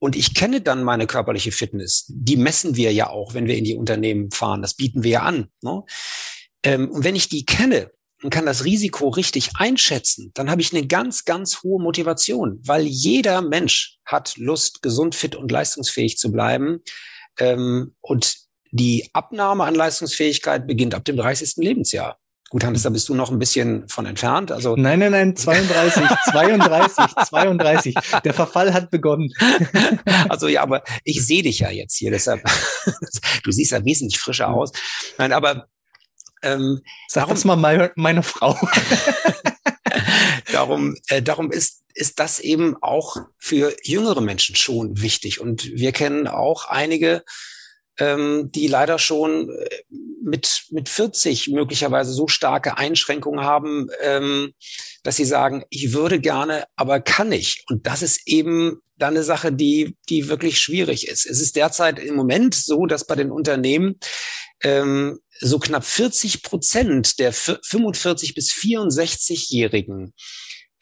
und ich kenne dann meine körperliche Fitness, die messen wir ja auch, wenn wir in die Unternehmen fahren, das bieten wir ja an. Ne? Ähm, und wenn ich die kenne und kann das Risiko richtig einschätzen, dann habe ich eine ganz, ganz hohe Motivation, weil jeder Mensch hat Lust, gesund, fit und leistungsfähig zu bleiben. Ähm, und die Abnahme an Leistungsfähigkeit beginnt ab dem 30. Lebensjahr. Gut, Hannes, da bist du noch ein bisschen von entfernt. Also nein, nein, nein, 32, 32, 32. Der Verfall hat begonnen. [LAUGHS] Also ja, aber ich sehe dich ja jetzt hier, deshalb. [LAUGHS] Du siehst ja wesentlich frischer aus. Nein, aber ähm, Sag darum, mal meine, meine Frau. [LAUGHS] darum, äh, darum ist ist das eben auch für jüngere Menschen schon wichtig. Und wir kennen auch einige ähm, die leider schon äh, mit, mit 40 möglicherweise so starke Einschränkungen haben, ähm, dass sie sagen, ich würde gerne, aber kann nicht. Und das ist eben dann eine Sache, die, die wirklich schwierig ist. Es ist derzeit im Moment so, dass bei den Unternehmen ähm, so knapp 40 Prozent der 45 bis 64-Jährigen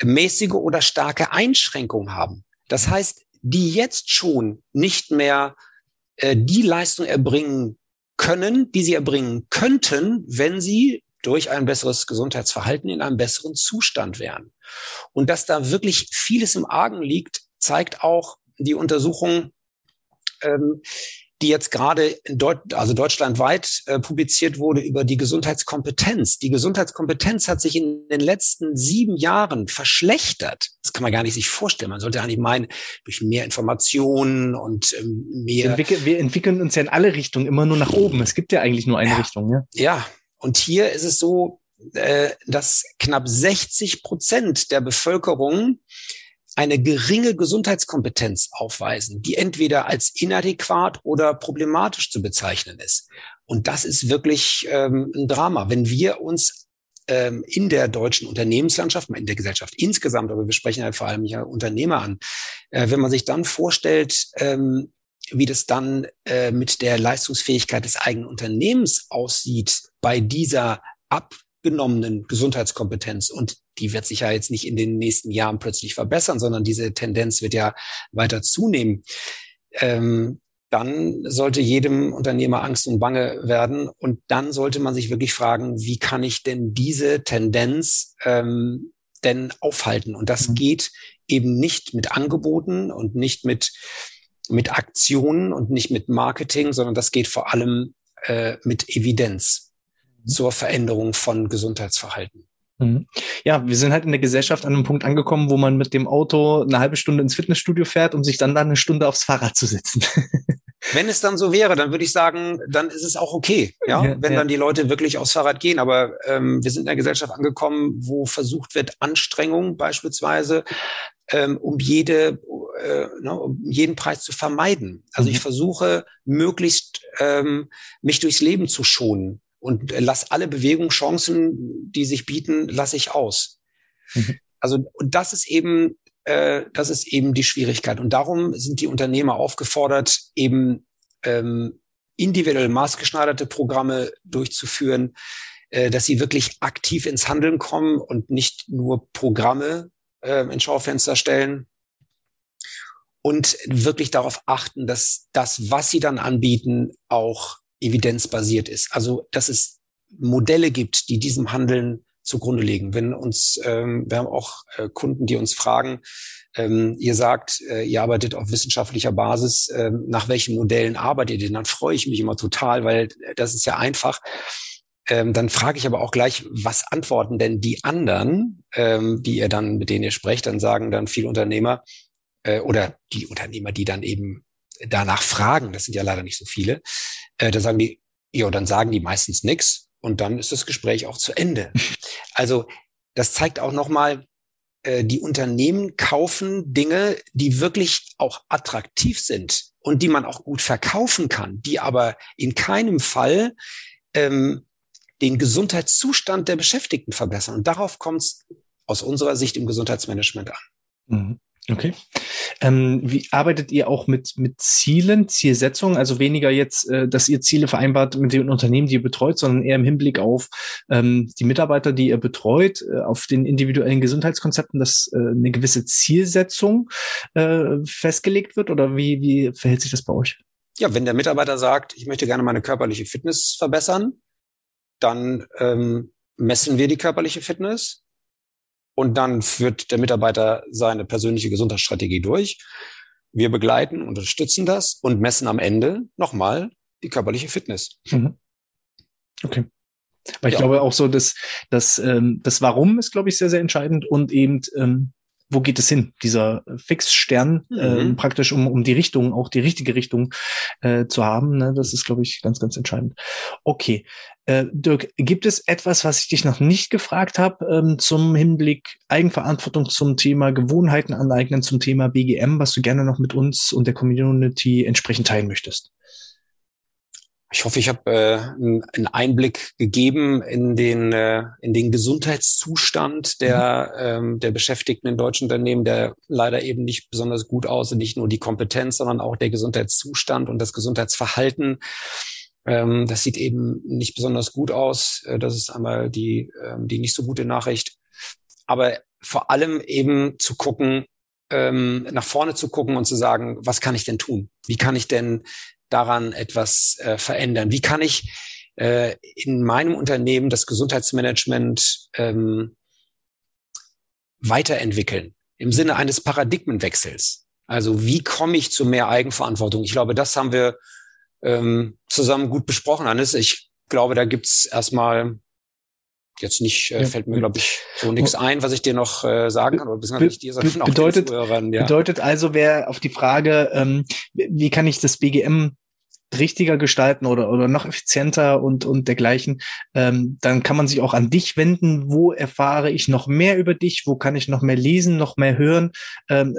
mäßige oder starke Einschränkungen haben. Das heißt, die jetzt schon nicht mehr äh, die Leistung erbringen können, die sie erbringen könnten, wenn sie durch ein besseres Gesundheitsverhalten in einem besseren Zustand wären. Und dass da wirklich vieles im Argen liegt, zeigt auch die Untersuchung, ähm, die jetzt gerade in Deut also deutschlandweit äh, publiziert wurde über die Gesundheitskompetenz. Die Gesundheitskompetenz hat sich in den letzten sieben Jahren verschlechtert. Das kann man gar nicht sich vorstellen. Man sollte eigentlich meinen, durch mehr Informationen und ähm, mehr. Wir entwickeln, wir entwickeln uns ja in alle Richtungen immer nur nach oben. Es gibt ja eigentlich nur eine ja. Richtung. Ja? ja, und hier ist es so, äh, dass knapp 60 Prozent der Bevölkerung eine geringe Gesundheitskompetenz aufweisen, die entweder als inadäquat oder problematisch zu bezeichnen ist. Und das ist wirklich ähm, ein Drama. Wenn wir uns ähm, in der deutschen Unternehmenslandschaft, in der Gesellschaft insgesamt, aber wir sprechen ja vor allem ja Unternehmer an, äh, wenn man sich dann vorstellt, ähm, wie das dann äh, mit der Leistungsfähigkeit des eigenen Unternehmens aussieht bei dieser abgenommenen Gesundheitskompetenz und die wird sich ja jetzt nicht in den nächsten Jahren plötzlich verbessern, sondern diese Tendenz wird ja weiter zunehmen. Ähm, dann sollte jedem Unternehmer Angst und Bange werden. Und dann sollte man sich wirklich fragen, wie kann ich denn diese Tendenz ähm, denn aufhalten? Und das mhm. geht eben nicht mit Angeboten und nicht mit, mit Aktionen und nicht mit Marketing, sondern das geht vor allem äh, mit Evidenz. Zur Veränderung von Gesundheitsverhalten. Mhm. Ja, wir sind halt in der Gesellschaft an einem Punkt angekommen, wo man mit dem Auto eine halbe Stunde ins Fitnessstudio fährt, um sich dann da eine Stunde aufs Fahrrad zu setzen. [LAUGHS] Wenn es dann so wäre, dann würde ich sagen, dann ist es auch okay, ja, ja wenn ja. dann die Leute wirklich aufs Fahrrad gehen. Aber ähm, wir sind in der Gesellschaft angekommen, wo versucht wird, Anstrengung beispielsweise ähm, um jede, äh, ne, um jeden Preis zu vermeiden. Also mhm. ich versuche möglichst ähm, mich durchs Leben zu schonen und lass alle Bewegungschancen, die sich bieten, lasse ich aus. Mhm. Also und das ist eben äh, das ist eben die Schwierigkeit und darum sind die Unternehmer aufgefordert, eben ähm, individuell maßgeschneiderte Programme durchzuführen, äh, dass sie wirklich aktiv ins Handeln kommen und nicht nur Programme äh, ins Schaufenster stellen und wirklich darauf achten, dass das, was sie dann anbieten, auch evidenzbasiert ist. Also dass es Modelle gibt, die diesem Handeln zugrunde legen. Wenn uns, ähm, wir haben auch äh, Kunden, die uns fragen, ähm, ihr sagt, äh, ihr arbeitet auf wissenschaftlicher Basis, ähm, nach welchen Modellen arbeitet ihr denn? Dann freue ich mich immer total, weil das ist ja einfach. Ähm, dann frage ich aber auch gleich, was antworten denn die anderen, ähm, die ihr dann, mit denen ihr sprecht? Dann sagen dann viele Unternehmer, äh, oder die Unternehmer, die dann eben danach fragen, das sind ja leider nicht so viele, äh, da sagen die, ja, dann sagen die meistens nichts und dann ist das Gespräch auch zu Ende. [LAUGHS] Also das zeigt auch nochmal, äh, die Unternehmen kaufen Dinge, die wirklich auch attraktiv sind und die man auch gut verkaufen kann, die aber in keinem Fall ähm, den Gesundheitszustand der Beschäftigten verbessern. Und darauf kommt es aus unserer Sicht im Gesundheitsmanagement an. Mhm. Okay. Ähm, wie arbeitet ihr auch mit, mit Zielen, Zielsetzungen? Also weniger jetzt, äh, dass ihr Ziele vereinbart mit den Unternehmen, die ihr betreut, sondern eher im Hinblick auf ähm, die Mitarbeiter, die ihr betreut, äh, auf den individuellen Gesundheitskonzepten, dass äh, eine gewisse Zielsetzung äh, festgelegt wird? Oder wie, wie verhält sich das bei euch? Ja, wenn der Mitarbeiter sagt, ich möchte gerne meine körperliche Fitness verbessern, dann ähm, messen wir die körperliche Fitness und dann führt der Mitarbeiter seine persönliche Gesundheitsstrategie durch. Wir begleiten, unterstützen das und messen am Ende nochmal die körperliche Fitness. Mhm. Okay. Weil ich ja. glaube auch so, dass das, ähm, das Warum ist, glaube ich, sehr, sehr entscheidend und eben ähm, wo geht es hin? Dieser Fixstern, mhm. äh, praktisch um, um die Richtung, auch die richtige Richtung äh, zu haben. Ne? Das ist, glaube ich, ganz, ganz entscheidend. Okay. Äh, Dirk, gibt es etwas, was ich dich noch nicht gefragt habe ähm, zum Hinblick Eigenverantwortung zum Thema Gewohnheiten aneignen, zum Thema BGM, was du gerne noch mit uns und der Community entsprechend teilen möchtest? Ich hoffe, ich habe äh, einen Einblick gegeben in den äh, in den Gesundheitszustand der mhm. ähm, der Beschäftigten in deutschen Unternehmen, der leider eben nicht besonders gut aussieht. Nicht nur die Kompetenz, sondern auch der Gesundheitszustand und das Gesundheitsverhalten. Ähm, das sieht eben nicht besonders gut aus. Äh, das ist einmal die ähm, die nicht so gute Nachricht. Aber vor allem eben zu gucken, ähm, nach vorne zu gucken und zu sagen, was kann ich denn tun? Wie kann ich denn daran etwas äh, verändern? Wie kann ich äh, in meinem Unternehmen das Gesundheitsmanagement ähm, weiterentwickeln im Sinne eines Paradigmenwechsels? Also wie komme ich zu mehr Eigenverantwortung? Ich glaube, das haben wir ähm, zusammen gut besprochen, Hannes. Ich glaube, da gibt's erstmal jetzt nicht, äh, fällt mir, glaube ich, so nichts ein, was ich dir noch äh, sagen kann, oder beziehungsweise nicht dir, sondern auch bedeutet, den ja. Bedeutet also, wer auf die Frage, ähm, wie kann ich das BGM richtiger gestalten oder, oder noch effizienter und, und dergleichen, ähm, dann kann man sich auch an dich wenden. Wo erfahre ich noch mehr über dich? Wo kann ich noch mehr lesen, noch mehr hören? Ähm,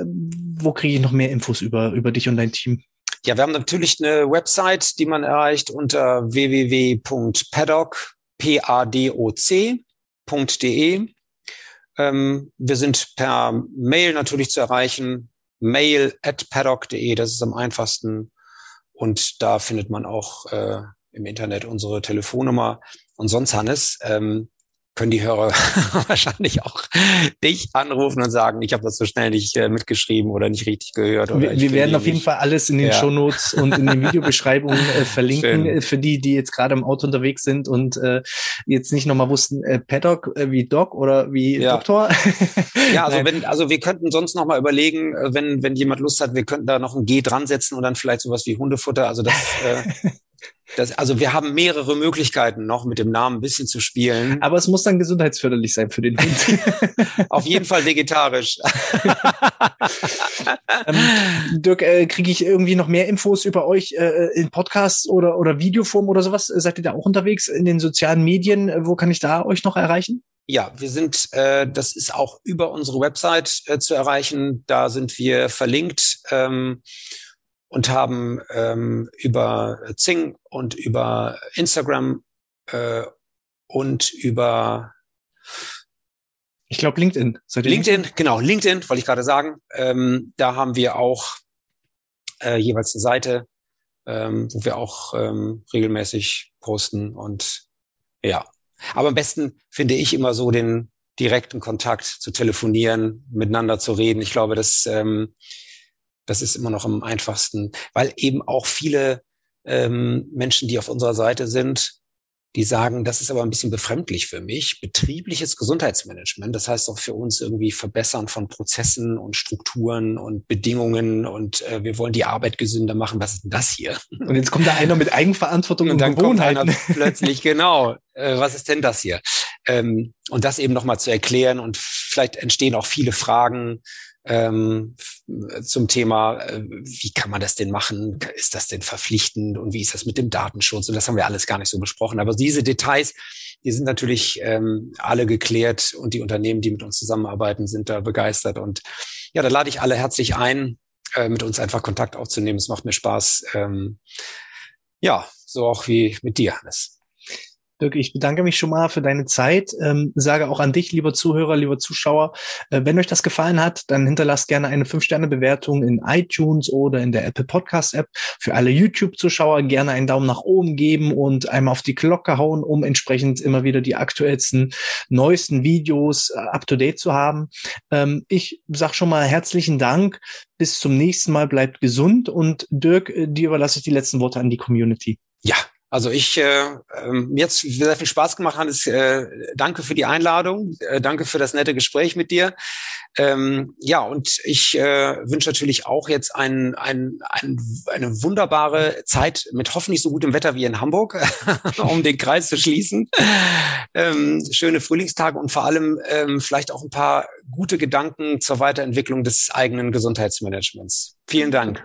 wo kriege ich noch mehr Infos über, über dich und dein Team? Ja, wir haben natürlich eine Website, die man erreicht unter www.paddock padoc.de. Ähm, wir sind per Mail natürlich zu erreichen. Mail at paddock.de, das ist am einfachsten. Und da findet man auch äh, im Internet unsere Telefonnummer. Und sonst, Hannes, ähm, können die Hörer [LAUGHS] wahrscheinlich auch dich anrufen und sagen, ich habe das so schnell nicht äh, mitgeschrieben oder nicht richtig gehört. Oder wir, wir werden auf jeden Fall alles in den ja. Shownotes und in den [LAUGHS] Videobeschreibungen äh, verlinken Schön. für die, die jetzt gerade im Auto unterwegs sind und äh, jetzt nicht nochmal wussten, äh, Paddock äh, wie Doc oder wie ja. Doktor. [LAUGHS] ja, also wenn, also wir könnten sonst nochmal überlegen, äh, wenn, wenn jemand Lust hat, wir könnten da noch ein G dran setzen und dann vielleicht sowas wie Hundefutter. Also das äh, Das, also wir haben mehrere Möglichkeiten noch mit dem Namen ein bisschen zu spielen. Aber es muss dann gesundheitsförderlich sein für den Hund. [LAUGHS] Auf jeden Fall vegetarisch. [LAUGHS] ähm, Dirk, äh, kriege ich irgendwie noch mehr Infos über euch äh, in Podcasts oder, oder Videoform oder sowas? Seid ihr da auch unterwegs in den sozialen Medien? Wo kann ich da euch noch erreichen? Ja, wir sind, äh, das ist auch über unsere Website äh, zu erreichen. Da sind wir verlinkt. Ähm, und haben ähm, über Zing und über Instagram äh, und über ich glaube LinkedIn. LinkedIn, nicht? genau, LinkedIn, wollte ich gerade sagen. Ähm, da haben wir auch äh, jeweils eine Seite, ähm, wo wir auch ähm, regelmäßig posten und ja. Aber am besten finde ich immer so den direkten Kontakt zu telefonieren, miteinander zu reden. Ich glaube, dass ähm, das ist immer noch am einfachsten, weil eben auch viele ähm, Menschen, die auf unserer Seite sind, die sagen, das ist aber ein bisschen befremdlich für mich. Betriebliches Gesundheitsmanagement, das heißt auch für uns irgendwie Verbessern von Prozessen und Strukturen und Bedingungen und äh, wir wollen die Arbeit gesünder machen. Was ist denn das hier? Und jetzt kommt da einer mit Eigenverantwortung [LAUGHS] und, und dann Gewohnheiten. kommt einer plötzlich, genau, äh, was ist denn das hier? Ähm, und das eben nochmal zu erklären und vielleicht entstehen auch viele Fragen, ähm, zum Thema, äh, wie kann man das denn machen? Ist das denn verpflichtend und wie ist das mit dem Datenschutz? Und das haben wir alles gar nicht so besprochen. Aber diese Details, die sind natürlich ähm, alle geklärt und die Unternehmen, die mit uns zusammenarbeiten, sind da begeistert. Und ja, da lade ich alle herzlich ein, äh, mit uns einfach Kontakt aufzunehmen. Es macht mir Spaß. Ähm, ja, so auch wie mit dir, Hannes. Dirk, ich bedanke mich schon mal für deine Zeit. Ähm, sage auch an dich, lieber Zuhörer, lieber Zuschauer, äh, wenn euch das gefallen hat, dann hinterlasst gerne eine 5-Sterne-Bewertung in iTunes oder in der Apple Podcast-App. Für alle YouTube-Zuschauer gerne einen Daumen nach oben geben und einmal auf die Glocke hauen, um entsprechend immer wieder die aktuellsten, neuesten Videos äh, up-to-date zu haben. Ähm, ich sage schon mal herzlichen Dank. Bis zum nächsten Mal. Bleibt gesund und Dirk, äh, dir überlasse ich die letzten Worte an die Community. Ja, also ich, äh, ähm, jetzt sehr viel Spaß gemacht, Hannes. Äh, danke für die Einladung. Äh, danke für das nette Gespräch mit dir. Ähm, ja, und ich äh, wünsche natürlich auch jetzt ein, ein, ein, eine wunderbare Zeit mit hoffentlich so gutem Wetter wie in Hamburg, [LAUGHS] um den Kreis zu schließen. Ähm, schöne Frühlingstage und vor allem ähm, vielleicht auch ein paar gute Gedanken zur Weiterentwicklung des eigenen Gesundheitsmanagements. Vielen Dank.